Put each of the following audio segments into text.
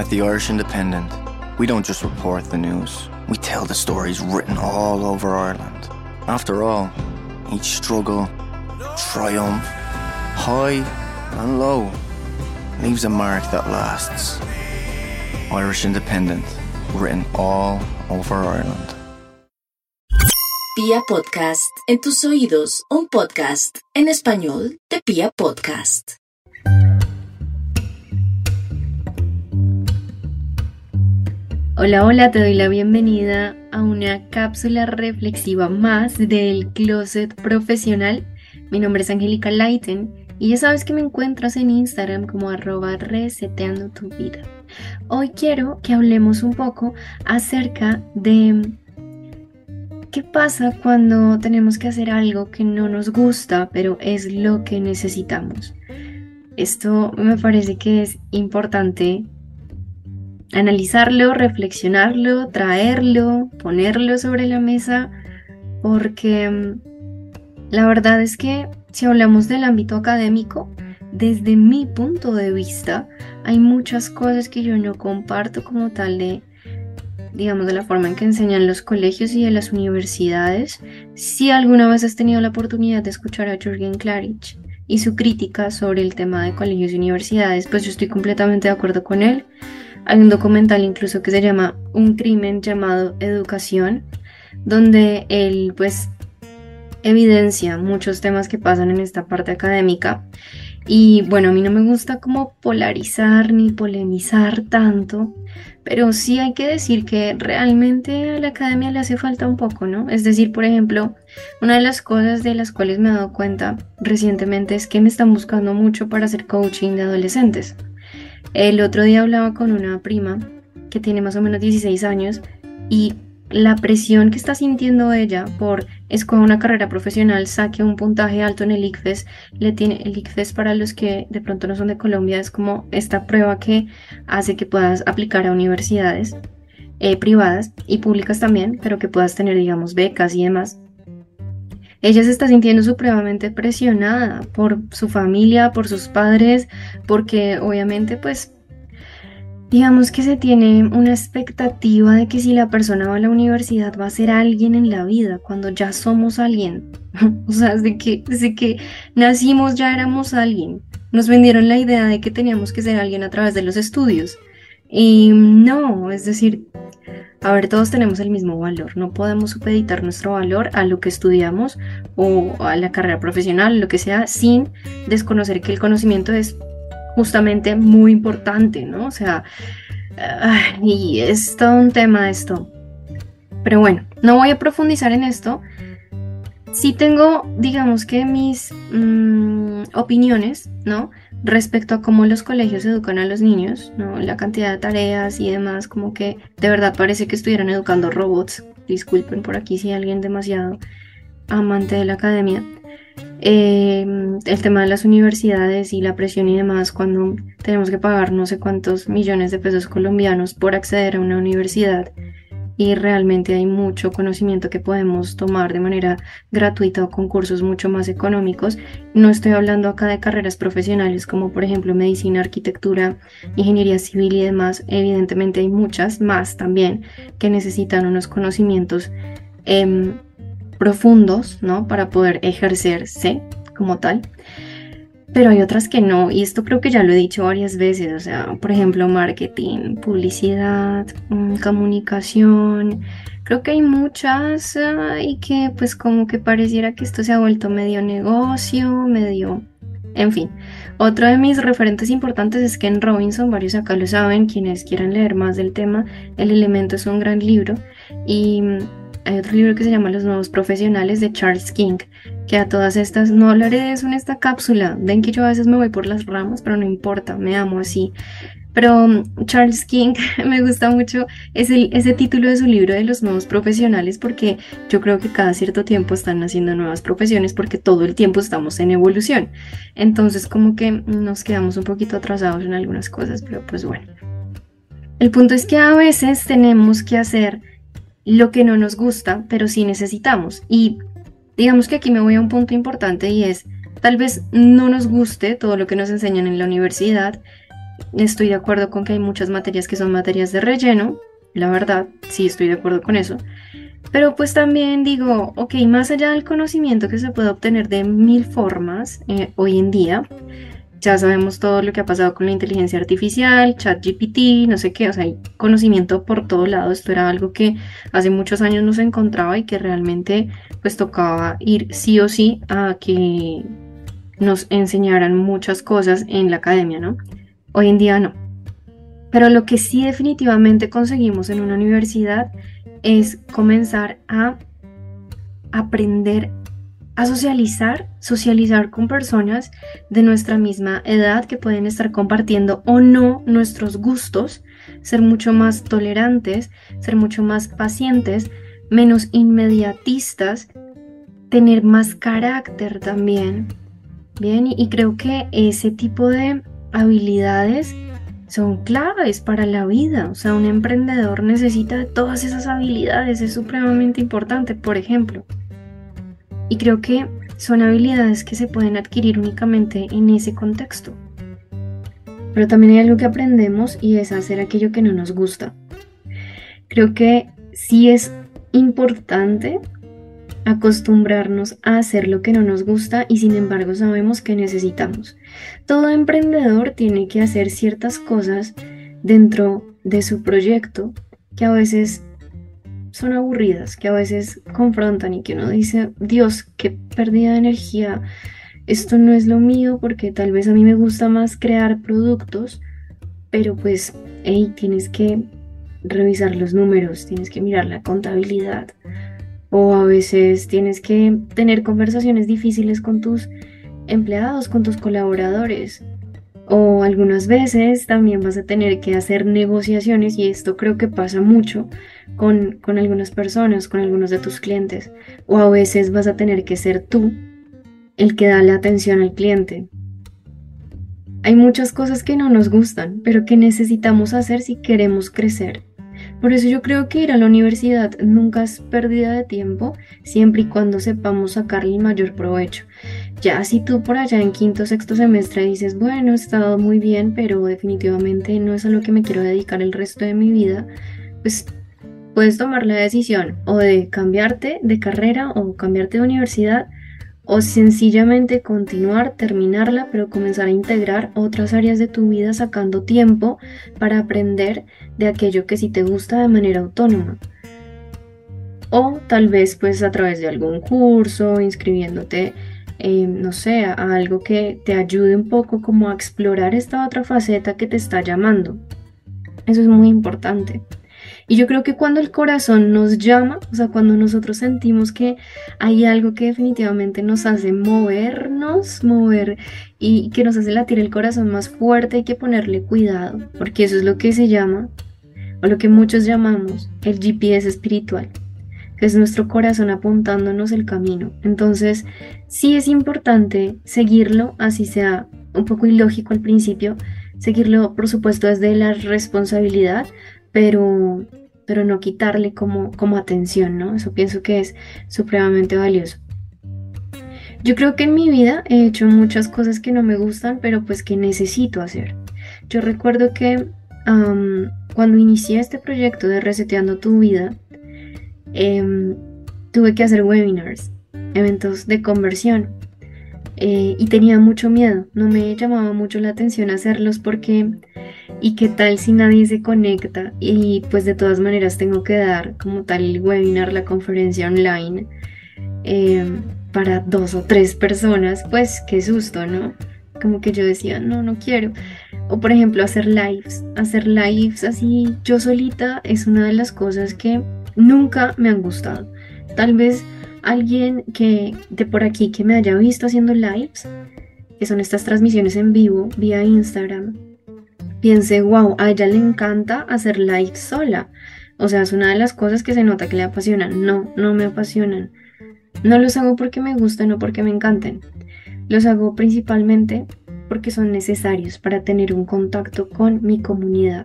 At the Irish Independent, we don't just report the news, we tell the stories written all over Ireland. After all, each struggle, triumph, high and low, leaves a mark that lasts. Irish Independent, written all over Ireland. Pia Podcast, en tus oídos, un podcast en español de Pia Podcast. Hola, hola, te doy la bienvenida a una cápsula reflexiva más del Closet Profesional. Mi nombre es Angélica Leiten y ya sabes que me encuentras en Instagram como arroba reseteando tu vida. Hoy quiero que hablemos un poco acerca de qué pasa cuando tenemos que hacer algo que no nos gusta, pero es lo que necesitamos. Esto me parece que es importante analizarlo, reflexionarlo, traerlo, ponerlo sobre la mesa, porque mm, la verdad es que si hablamos del ámbito académico, desde mi punto de vista, hay muchas cosas que yo no comparto como tal de, digamos, de la forma en que enseñan los colegios y de las universidades. Si alguna vez has tenido la oportunidad de escuchar a Jürgen Klarich y su crítica sobre el tema de colegios y universidades, pues yo estoy completamente de acuerdo con él. Hay un documental incluso que se llama Un crimen llamado Educación, donde él pues evidencia muchos temas que pasan en esta parte académica. Y bueno, a mí no me gusta como polarizar ni polemizar tanto, pero sí hay que decir que realmente a la academia le hace falta un poco, ¿no? Es decir, por ejemplo, una de las cosas de las cuales me he dado cuenta recientemente es que me están buscando mucho para hacer coaching de adolescentes. El otro día hablaba con una prima que tiene más o menos 16 años y la presión que está sintiendo ella por escoger una carrera profesional, saque un puntaje alto en el ICFES, le tiene el ICFES para los que de pronto no son de Colombia, es como esta prueba que hace que puedas aplicar a universidades eh, privadas y públicas también, pero que puedas tener, digamos, becas y demás. Ella se está sintiendo supremamente presionada por su familia, por sus padres, porque obviamente pues digamos que se tiene una expectativa de que si la persona va a la universidad va a ser alguien en la vida, cuando ya somos alguien. o sea, desde que, desde que nacimos ya éramos alguien. Nos vendieron la idea de que teníamos que ser alguien a través de los estudios. Y no, es decir, a ver, todos tenemos el mismo valor, no podemos supeditar nuestro valor a lo que estudiamos o a la carrera profesional, lo que sea, sin desconocer que el conocimiento es justamente muy importante, ¿no? O sea, y es todo un tema esto. Pero bueno, no voy a profundizar en esto. Sí tengo, digamos que mis mm, opiniones, ¿no? respecto a cómo los colegios educan a los niños, ¿no? la cantidad de tareas y demás, como que de verdad parece que estuvieran educando robots. Disculpen por aquí si alguien demasiado amante de la academia. Em, el tema de las universidades y la presión y demás, cuando tenemos que pagar no sé cuántos millones de pesos colombianos por acceder a una universidad y realmente hay mucho conocimiento que podemos tomar de manera gratuita o con cursos mucho más económicos. No estoy hablando acá de carreras profesionales como por ejemplo medicina, arquitectura, ingeniería civil y demás. Evidentemente hay muchas más también que necesitan unos conocimientos em, profundos, ¿no? Para poder ejercerse como tal pero hay otras que no, y esto creo que ya lo he dicho varias veces, o sea, por ejemplo, marketing, publicidad, mm, comunicación, creo que hay muchas y que pues como que pareciera que esto se ha vuelto medio negocio, medio, en fin. Otro de mis referentes importantes es Ken Robinson, varios acá lo saben, quienes quieran leer más del tema, El elemento es un gran libro y hay otro libro que se llama Los nuevos profesionales de Charles King, que a todas estas, no hablaré de eso en esta cápsula, ven que yo a veces me voy por las ramas, pero no importa, me amo así. Pero um, Charles King me gusta mucho ese, ese título de su libro de los nuevos profesionales porque yo creo que cada cierto tiempo están haciendo nuevas profesiones porque todo el tiempo estamos en evolución. Entonces como que nos quedamos un poquito atrasados en algunas cosas, pero pues bueno. El punto es que a veces tenemos que hacer lo que no nos gusta, pero sí necesitamos. Y digamos que aquí me voy a un punto importante y es, tal vez no nos guste todo lo que nos enseñan en la universidad estoy de acuerdo con que hay muchas materias que son materias de relleno, la verdad, sí estoy de acuerdo con eso. Pero pues también digo, ok, más allá del conocimiento que se puede obtener de mil formas eh, hoy en día, ya sabemos todo lo que ha pasado con la inteligencia artificial, ChatGPT, no sé qué, o sea, hay conocimiento por todo lado. Esto era algo que hace muchos años no se encontraba y que realmente pues tocaba ir sí o sí a que nos enseñaran muchas cosas en la academia, ¿no? Hoy en día no. Pero lo que sí definitivamente conseguimos en una universidad es comenzar a aprender a socializar, socializar con personas de nuestra misma edad que pueden estar compartiendo o no nuestros gustos, ser mucho más tolerantes, ser mucho más pacientes, menos inmediatistas, tener más carácter también. Bien, y creo que ese tipo de habilidades son claves para la vida. O sea, un emprendedor necesita todas esas habilidades, es supremamente importante, por ejemplo. Y creo que son habilidades que se pueden adquirir únicamente en ese contexto. Pero también hay algo que aprendemos y es hacer aquello que no nos gusta. Creo que sí es importante acostumbrarnos a hacer lo que no nos gusta y sin embargo sabemos que necesitamos. Todo emprendedor tiene que hacer ciertas cosas dentro de su proyecto que a veces son aburridas, que a veces confrontan y que uno dice, Dios, qué pérdida de energía, esto no es lo mío porque tal vez a mí me gusta más crear productos, pero pues, hey, tienes que revisar los números, tienes que mirar la contabilidad o a veces tienes que tener conversaciones difíciles con tus empleados, con tus colaboradores. O algunas veces también vas a tener que hacer negociaciones y esto creo que pasa mucho con, con algunas personas, con algunos de tus clientes. O a veces vas a tener que ser tú el que da la atención al cliente. Hay muchas cosas que no nos gustan, pero que necesitamos hacer si queremos crecer. Por eso yo creo que ir a la universidad nunca es pérdida de tiempo, siempre y cuando sepamos sacarle el mayor provecho. Ya si tú por allá en quinto sexto semestre dices, bueno, he estado muy bien, pero definitivamente no es a lo que me quiero dedicar el resto de mi vida, pues puedes tomar la decisión o de cambiarte de carrera o cambiarte de universidad o sencillamente continuar, terminarla, pero comenzar a integrar otras áreas de tu vida sacando tiempo para aprender de aquello que sí te gusta de manera autónoma. O tal vez pues a través de algún curso, inscribiéndote, no sé, a algo que te ayude un poco como a explorar esta otra faceta que te está llamando. Eso es muy importante. Y yo creo que cuando el corazón nos llama, o sea, cuando nosotros sentimos que hay algo que definitivamente nos hace movernos, mover y que nos hace latir el corazón más fuerte, hay que ponerle cuidado, porque eso es lo que se llama, o lo que muchos llamamos, el GPS espiritual, es nuestro corazón apuntándonos el camino. Entonces, sí es importante seguirlo, así sea un poco ilógico al principio, seguirlo, por supuesto, desde la responsabilidad, pero pero no quitarle como, como atención, ¿no? Eso pienso que es supremamente valioso. Yo creo que en mi vida he hecho muchas cosas que no me gustan, pero pues que necesito hacer. Yo recuerdo que cuando inicié este proyecto de Reseteando tu vida, em, tuve que hacer webinars, eventos de conversión. Eh, y tenía mucho miedo, no me llamaba mucho la atención hacerlos porque y qué tal si nadie se conecta y pues de todas maneras tengo que dar como tal el webinar, la conferencia online em, para dos o tres personas, pues qué susto, ¿no? Como que yo decía, no, no quiero. O por ejemplo hacer lives, hacer lives así yo solita es una de las cosas que nunca me han gustado. Tal vez alguien que de por aquí que me haya visto haciendo lives, que son estas transmisiones en vivo vía Instagram, piense, wow, a ella le encanta hacer live sola. O sea, es una de las cosas que se nota que le apasionan. No, no me apasionan. No los hago porque me gusten o porque me encanten. Los hago principalmente porque son necesarios para tener un contacto con mi comunidad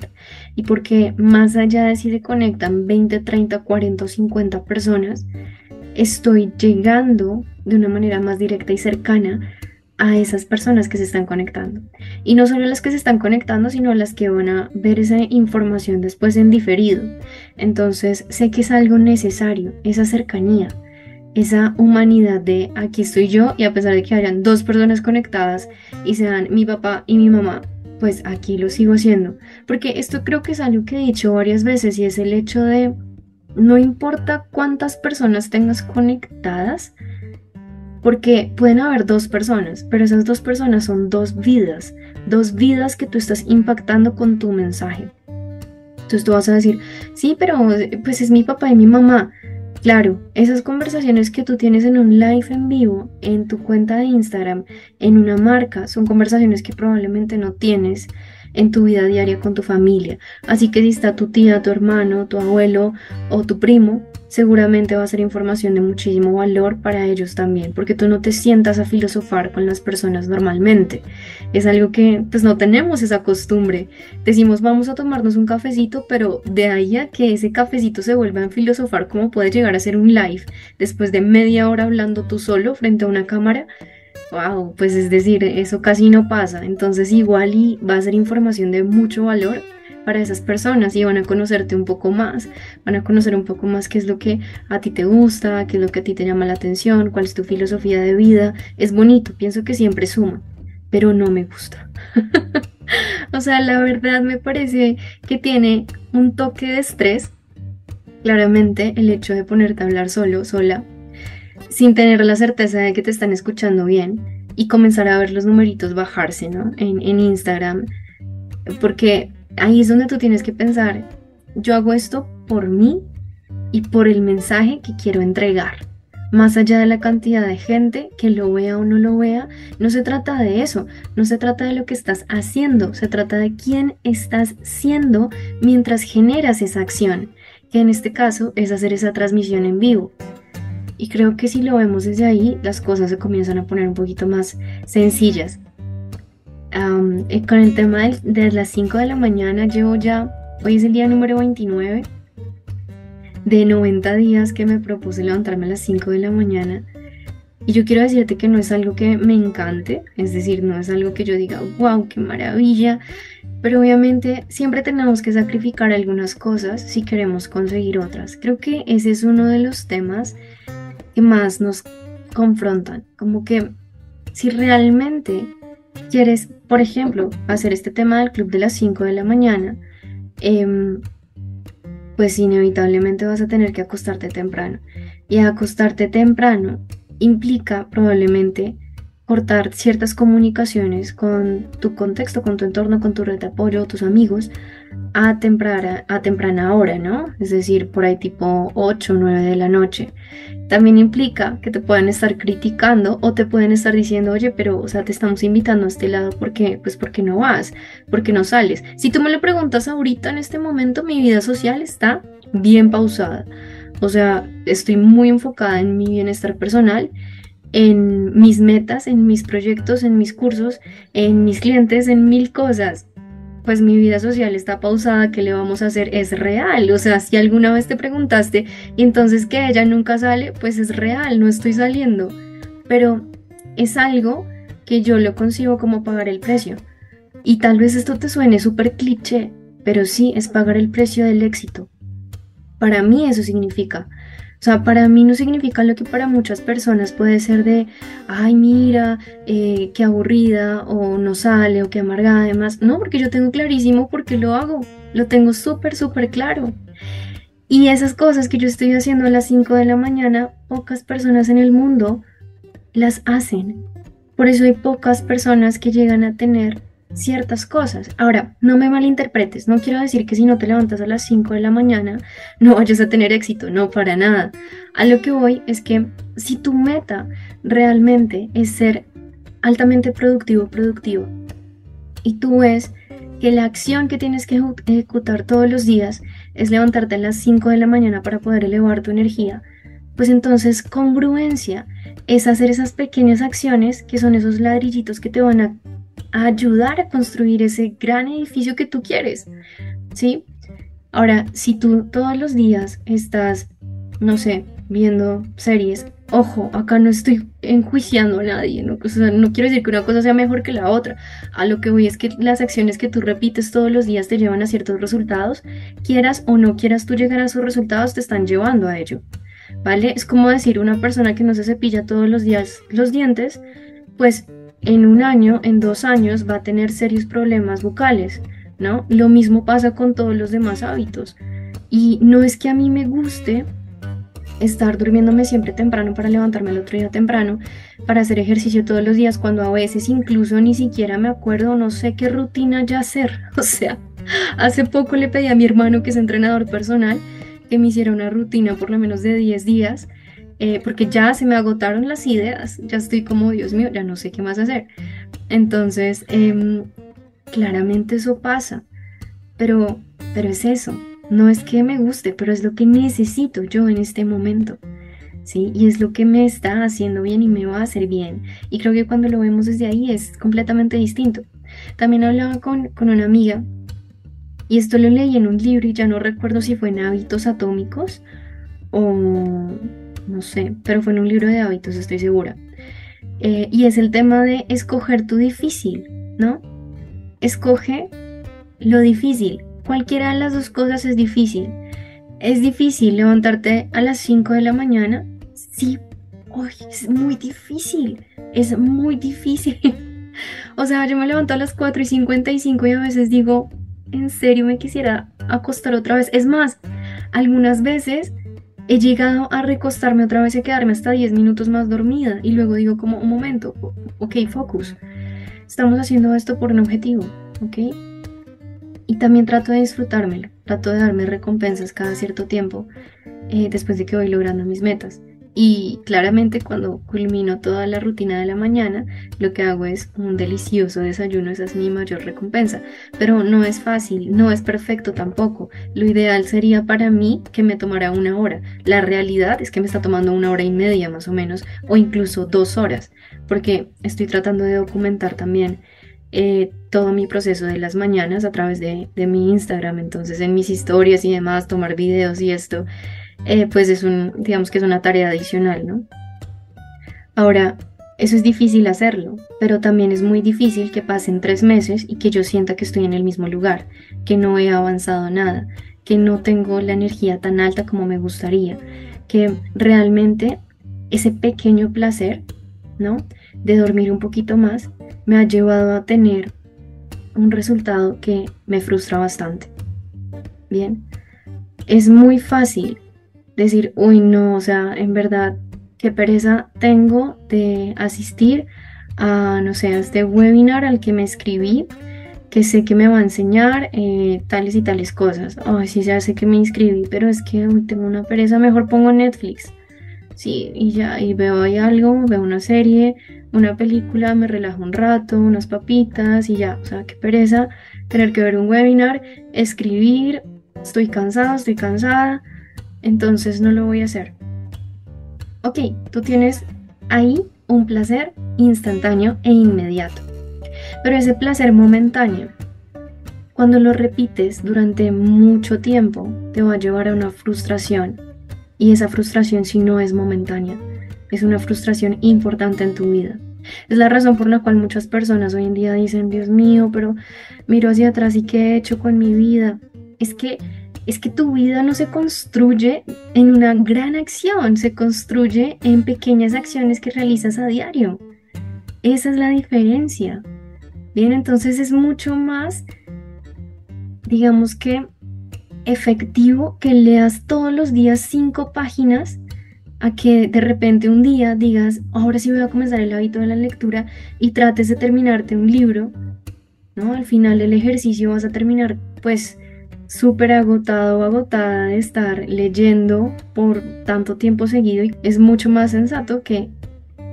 y porque más allá de si se conectan 20, 30, 40 o 50 personas, estoy llegando de una manera más directa y cercana a esas personas que se están conectando. Y no solo las que se están conectando, sino las que van a ver esa información después en diferido. Entonces sé que es algo necesario, esa cercanía, esa humanidad de aquí estoy yo y a pesar de que hayan dos personas conectadas y sean mi papá y mi mamá, pues aquí lo sigo haciendo. Porque esto creo que es algo que he dicho varias veces y es el hecho de no importa cuántas personas tengas conectadas, porque pueden haber dos personas, pero esas dos personas son dos vidas, dos vidas que tú estás impactando con tu mensaje. Entonces tú vas a decir, sí, pero pues es mi papá y mi mamá. Claro, esas conversaciones que tú tienes en un live en vivo, en tu cuenta de Instagram, en una marca, son conversaciones que probablemente no tienes en tu vida diaria con tu familia. Así que si está tu tía, tu hermano, tu abuelo o tu primo, seguramente va a ser información de muchísimo valor para ellos también, porque tú no te sientas a filosofar con las personas normalmente. Es algo que pues no tenemos esa costumbre. Decimos vamos a tomarnos un cafecito, pero de ahí a que ese cafecito se vuelva a filosofar, como puede llegar a ser un live después de media hora hablando tú solo frente a una cámara, wow, pues es decir, eso casi no pasa. Entonces igual y va a ser información de mucho valor para esas personas y van a conocerte un poco más, van a conocer un poco más qué es lo que a ti te gusta, qué es lo que a ti te llama la atención, cuál es tu filosofía de vida. Es bonito, pienso que siempre suma, pero no me gusta. o sea, la verdad me parece que tiene un toque de estrés. Claramente el hecho de ponerte a hablar solo, sola, sin tener la certeza de que te están escuchando bien y comenzar a ver los numeritos bajarse, ¿no? En, en Instagram. Porque ahí es donde tú tienes que pensar, yo hago esto por mí y por el mensaje que quiero entregar. Más allá de la cantidad de gente que lo vea o no lo vea, no se trata de eso, no se trata de lo que estás haciendo, se trata de quién estás siendo mientras generas esa acción, que en este caso es hacer esa transmisión en vivo. Y creo que si lo vemos desde ahí, las cosas se comienzan a poner un poquito más sencillas. Eh, con el tema de, las 5 de la mañana, llevo ya, hoy es el día número 29 de 90 días que me propuse levantarme a las 5 de la mañana. Y yo quiero decirte que no es algo que me encante, es decir, no es algo que yo diga, wow, qué maravilla, pero obviamente siempre tenemos que sacrificar algunas cosas si queremos conseguir otras. Creo que ese es uno de los temas que más nos confrontan, como que si realmente quieres, por ejemplo, hacer este tema del club de las 5 de la mañana, em, pues inevitablemente vas a tener que acostarte temprano. Y acostarte temprano implica probablemente cortar ciertas comunicaciones con tu contexto, con tu entorno, con tu red de apoyo, tus amigos, a temprana, a temprana hora, ¿no? Es decir, por ahí tipo 8 o 9 de la noche. También implica que te puedan estar criticando o te pueden estar diciendo, oye, pero, o sea, te estamos invitando a este lado porque, pues, porque no vas, porque no sales. Si tú me lo preguntas ahorita, en este momento, mi vida social está bien pausada. O sea, estoy muy enfocada en mi bienestar personal en mis metas, en mis proyectos, en mis cursos, en mis clientes, en mil cosas. Pues mi vida social está pausada, ¿qué le vamos a hacer? Es real. O sea, si alguna vez te preguntaste y entonces que ella nunca sale, pues es real, no estoy saliendo. Pero es algo que yo lo concibo como pagar el precio. Y tal vez esto te suene súper cliché, pero sí es pagar el precio del éxito. Para mí eso significa sea, para mí no significa lo que para muchas personas puede ser de, ay, mira, eh, qué aburrida, o no sale, o qué amargada, además. No, porque yo tengo clarísimo por qué lo hago. Lo tengo súper, súper claro. Y esas cosas que yo estoy haciendo a las 5 de la mañana, pocas personas en el mundo las hacen. Por eso hay pocas personas que llegan a tener ciertas cosas. Ahora, no me malinterpretes, no quiero decir que si no te levantas a las 5 de la mañana no vayas a tener éxito, no, para nada. A lo que voy es que si tu meta realmente es ser altamente productivo, productivo, y tú ves que la acción que tienes que ejecutar todos los días es levantarte a las 5 de la mañana para poder elevar tu energía, pues entonces congruencia es hacer esas pequeñas acciones que son esos ladrillitos que te van a ayudar a construir ese gran edificio que tú quieres, ¿sí? Ahora, si tú todos los días estás, no sé, viendo series Ojo, acá no estoy enjuiciando a nadie, ¿no? No quiero decir que una cosa sea mejor que la otra. A lo que voy es que las acciones que tú repites todos los días te llevan a ciertos resultados. Quieras o no quieras tú llegar a esos resultados, te están llevando a ello. ¿Vale? Es como decir una persona que no se cepilla todos los días los dientes, pues en un año, en dos años, va a tener serios problemas bucales, ¿no? Lo mismo pasa con todos los demás hábitos. Y no es que a mí me guste estar durmiéndome siempre temprano para levantarme el otro día temprano, para hacer ejercicio todos los días, cuando a veces incluso ni siquiera me acuerdo, no sé qué rutina ya hacer. O sea, hace poco le pedí a mi hermano, que es entrenador personal, que me hiciera una rutina por lo menos de 10 días, eh, porque ya se me agotaron las ideas, ya estoy como, Dios mío, ya no sé qué más hacer. Entonces, em, claramente eso pasa, pero, pero es eso, no es que me guste, pero es lo que necesito yo en este momento. ¿Sí? Y es lo que me está haciendo bien y me va a hacer bien. Y creo que cuando lo vemos desde ahí es completamente distinto. También hablaba con, con una amiga y esto lo leí en un libro y ya no recuerdo si fue en hábitos atómicos o no sé, pero fue en un libro de hábitos, estoy segura. Eh, y es el tema de escoger tu difícil, ¿no? Escoge lo difícil. Cualquiera de las dos cosas es difícil. ¿Es difícil levantarte a las 5 de la mañana? Sí, es muy difícil. Es muy difícil. o sea, yo me levanto a las 4 y 55 y a veces digo, en serio me quisiera acostar otra vez. Es más, algunas veces he llegado a recostarme otra vez y quedarme hasta 10 minutos más dormida y luego digo como un momento, ok, focus. Estamos haciendo esto por un objetivo, ok. Y también trato de disfrutármelo, trato de darme recompensas cada cierto tiempo eh, después de que voy logrando mis metas. Y claramente cuando culmino toda la rutina de la mañana, lo que hago es un delicioso desayuno, esa es mi mayor recompensa. Pero no es fácil, no es perfecto tampoco. Lo ideal sería para mí que me tomara una hora. La realidad es que me está tomando una hora y media más o menos, o incluso dos horas, porque estoy tratando de documentar también eh, todo mi proceso de las mañanas a través de, de mi Instagram. Entonces en mis historias y demás, tomar videos y esto eh, pues es un, digamos que es una tarea adicional, ¿no? Ahora, eso es difícil hacerlo, pero también es muy difícil que pasen tres meses y que yo sienta que estoy en el mismo lugar, que no he avanzado nada, que no tengo la energía tan alta como me gustaría, que realmente ese pequeño placer, ¿no? De dormir un poquito más, me ha llevado a tener un resultado que me frustra bastante. Bien, es muy fácil decir, uy, no, o sea, en verdad, qué pereza tengo de asistir a, no sé, a este webinar al que me escribí, que sé que me va a enseñar eh, tales y tales cosas. Ay, sí, ya sé que me inscribí, pero es que uy, tengo una pereza, mejor pongo Netflix. Sí, y ya, y veo ahí algo, veo una serie, una película, me relajo un rato, unas papitas y ya, o sea, qué pereza tener que ver un webinar, escribir, estoy cansado, estoy cansada, entonces no lo voy a hacer. Ok, tú tienes ahí un placer instantáneo e inmediato. Pero ese placer momentáneo, cuando lo repites durante mucho tiempo, te va a llevar a una frustración. Y esa frustración si no es momentánea, es una frustración importante en tu vida. Es la razón por la cual muchas personas hoy en día dicen, Dios mío, pero miro hacia atrás y qué he hecho con mi vida. Es que es que tu vida no se construye en una gran acción, se construye en pequeñas acciones que realizas a diario. Esa es la diferencia. Bien, entonces es mucho más, digamos que, efectivo que leas todos los días cinco páginas a que de repente un día digas, ahora sí voy a comenzar el hábito de la lectura y trates de terminarte un libro, ¿no? Al final del ejercicio vas a terminar, pues, súper agotado o agotada de estar leyendo por tanto tiempo seguido y es mucho más sensato que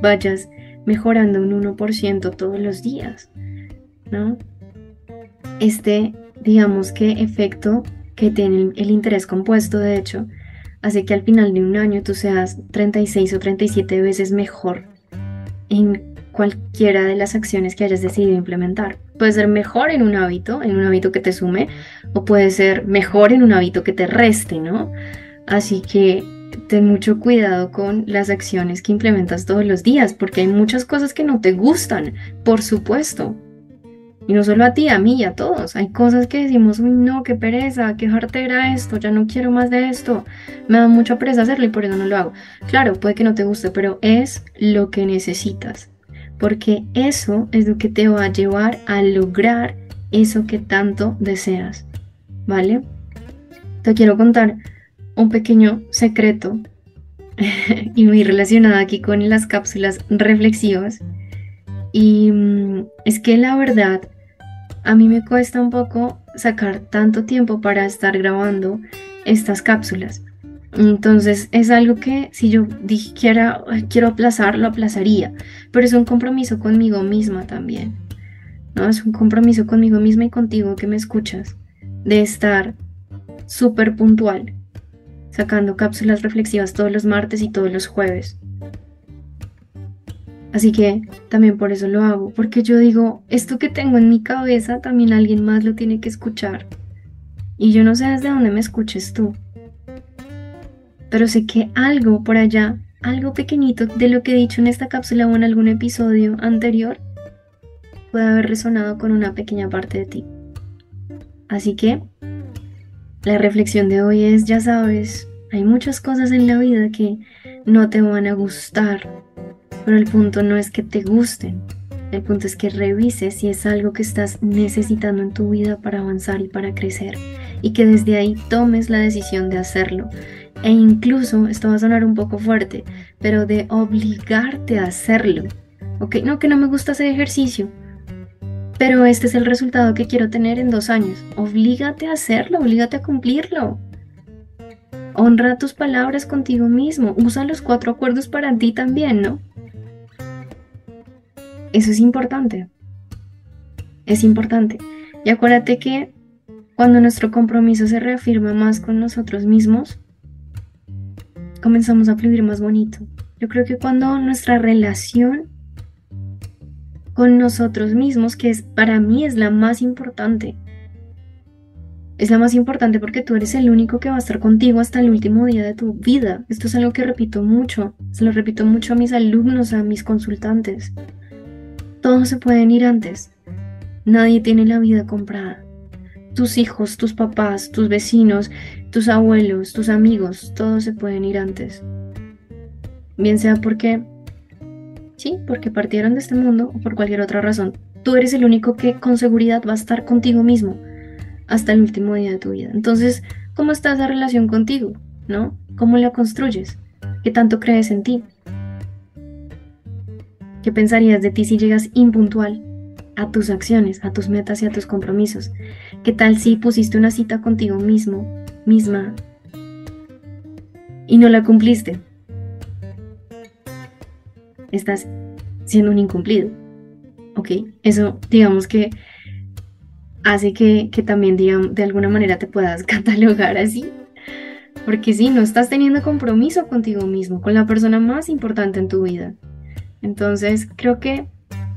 vayas mejorando un 1% todos los días, ¿no? Este, digamos que efecto que tiene el interés compuesto, de hecho, hace que al final de un año tú seas 36 o 37 veces mejor en cualquiera de las acciones que hayas decidido implementar. Puede ser mejor en un hábito, en un hábito que te sume, o puede ser mejor en un hábito que te reste, ¿no? Así que ten mucho cuidado con las acciones que implementas todos los días, porque hay muchas cosas que no te gustan, por supuesto. Y no solo a ti, a mí y a todos. Hay cosas que decimos, uy, no, qué pereza, qué jartera esto, ya no quiero más de esto. Me da mucha pereza hacerlo y por eso no lo hago. Claro, puede que no te guste, pero es lo que necesitas. Porque eso es lo que te va a llevar a lograr eso que tanto deseas. ¿Vale? Te quiero contar un pequeño secreto y muy relacionado aquí con las cápsulas reflexivas. Y mm, es que la verdad, a mí me cuesta un poco sacar tanto tiempo para estar grabando estas cápsulas. Entonces es algo que si yo dijera quiero aplazar, lo aplazaría, pero es un compromiso conmigo misma también. ¿no? Es un compromiso conmigo misma y contigo que me escuchas, de estar súper puntual, sacando cápsulas reflexivas todos los martes y todos los jueves. Así que también por eso lo hago, porque yo digo, esto que tengo en mi cabeza también alguien más lo tiene que escuchar. Y yo no sé desde dónde me escuches tú. Pero sé que algo por allá, algo pequeñito de lo que he dicho en esta cápsula o en algún episodio anterior, puede haber resonado con una pequeña parte de ti. Así que la reflexión de hoy es, ya sabes, hay muchas cosas en la vida que no te van a gustar, pero el punto no es que te gusten, el punto es que revises si es algo que estás necesitando en tu vida para avanzar y para crecer y que desde ahí tomes la decisión de hacerlo. E incluso, esto va a sonar un poco fuerte, pero de obligarte a hacerlo. Ok, no que no me gusta hacer ejercicio, pero este es el resultado que quiero tener en dos años. Oblígate a hacerlo, oblígate a cumplirlo. Honra tus palabras contigo mismo. Usa los cuatro acuerdos para ti también, ¿no? Eso es importante. Es importante. Y acuérdate que cuando nuestro compromiso se reafirma más con nosotros mismos, comenzamos a fluir más bonito. Yo creo que cuando nuestra relación con nosotros mismos, que es para mí es la más importante, es la más importante porque tú eres el único que va a estar contigo hasta el último día de tu vida. Esto es algo que repito mucho, se lo repito mucho a mis alumnos, a mis consultantes. Todos se pueden ir antes. Nadie tiene la vida comprada. Tus hijos, tus papás, tus vecinos, tus abuelos, tus amigos, todos se pueden ir antes. Bien sea porque, sí, porque partieron de este mundo o por cualquier otra razón. Tú eres el único que con seguridad va a estar contigo mismo hasta el último día de tu vida. Entonces, ¿cómo está esa relación contigo? ¿No? ¿Cómo la construyes? ¿Qué tanto crees en ti? ¿Qué pensarías de ti si llegas impuntual a tus acciones, a tus metas y a tus compromisos? ¿Qué tal si pusiste una cita contigo mismo, misma, y no la cumpliste? Estás siendo un incumplido. ¿Ok? Eso, digamos que hace que, que también, digamos, de alguna manera te puedas catalogar así. Porque si no estás teniendo compromiso contigo mismo, con la persona más importante en tu vida. Entonces creo que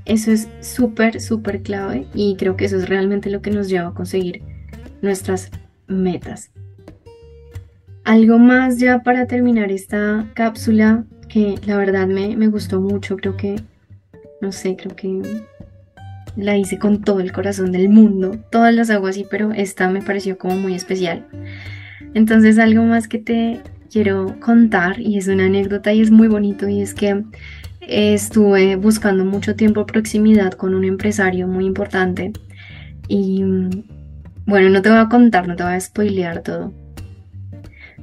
eso es súper, súper clave y creo que eso es realmente lo que nos lleva a conseguir nuestras metas. Algo más ya para terminar esta cápsula que la verdad me, me gustó mucho, creo que, no sé, creo que la hice con todo el corazón del mundo, todas las hago así, pero esta me pareció como muy especial. Entonces algo más que te quiero contar y es una anécdota y es muy bonito y es que estuve buscando mucho tiempo proximidad con un empresario muy importante y bueno, no te voy a contar, no te voy a spoilear todo,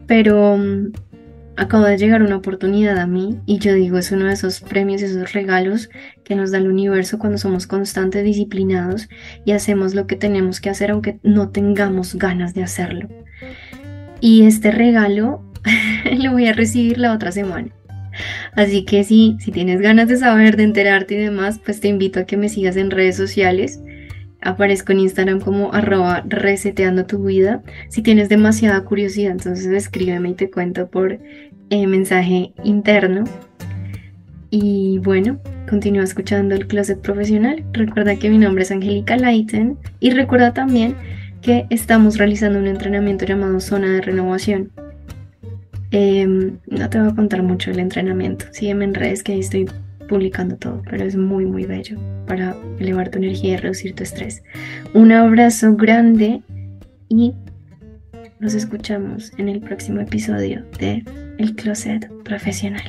pero mm, acabo de llegar una oportunidad a mí y yo digo, es uno de esos premios, esos regalos que nos da el universo cuando somos constantes, disciplinados y hacemos lo que tenemos que hacer aunque no tengamos ganas de hacerlo. Y este regalo lo voy a recibir la otra semana. Así que sí, si tienes ganas de saber, de enterarte y demás, pues te invito a que me sigas en redes sociales. Aparezco en Instagram como arroba reseteando tu vida. Si tienes demasiada curiosidad, entonces escríbeme y te cuento por eh, mensaje interno. Y bueno, continúa escuchando el Closet Profesional. Recuerda que mi nombre es Angélica Leiten y recuerda también que estamos realizando un entrenamiento llamado Zona de Renovación Em, no te voy a contar mucho el entrenamiento. Sígueme en redes que ahí estoy publicando todo, pero es muy, muy bello para elevar tu energía y reducir tu estrés. Un abrazo grande y nos escuchamos en el próximo episodio de El Closet Profesional.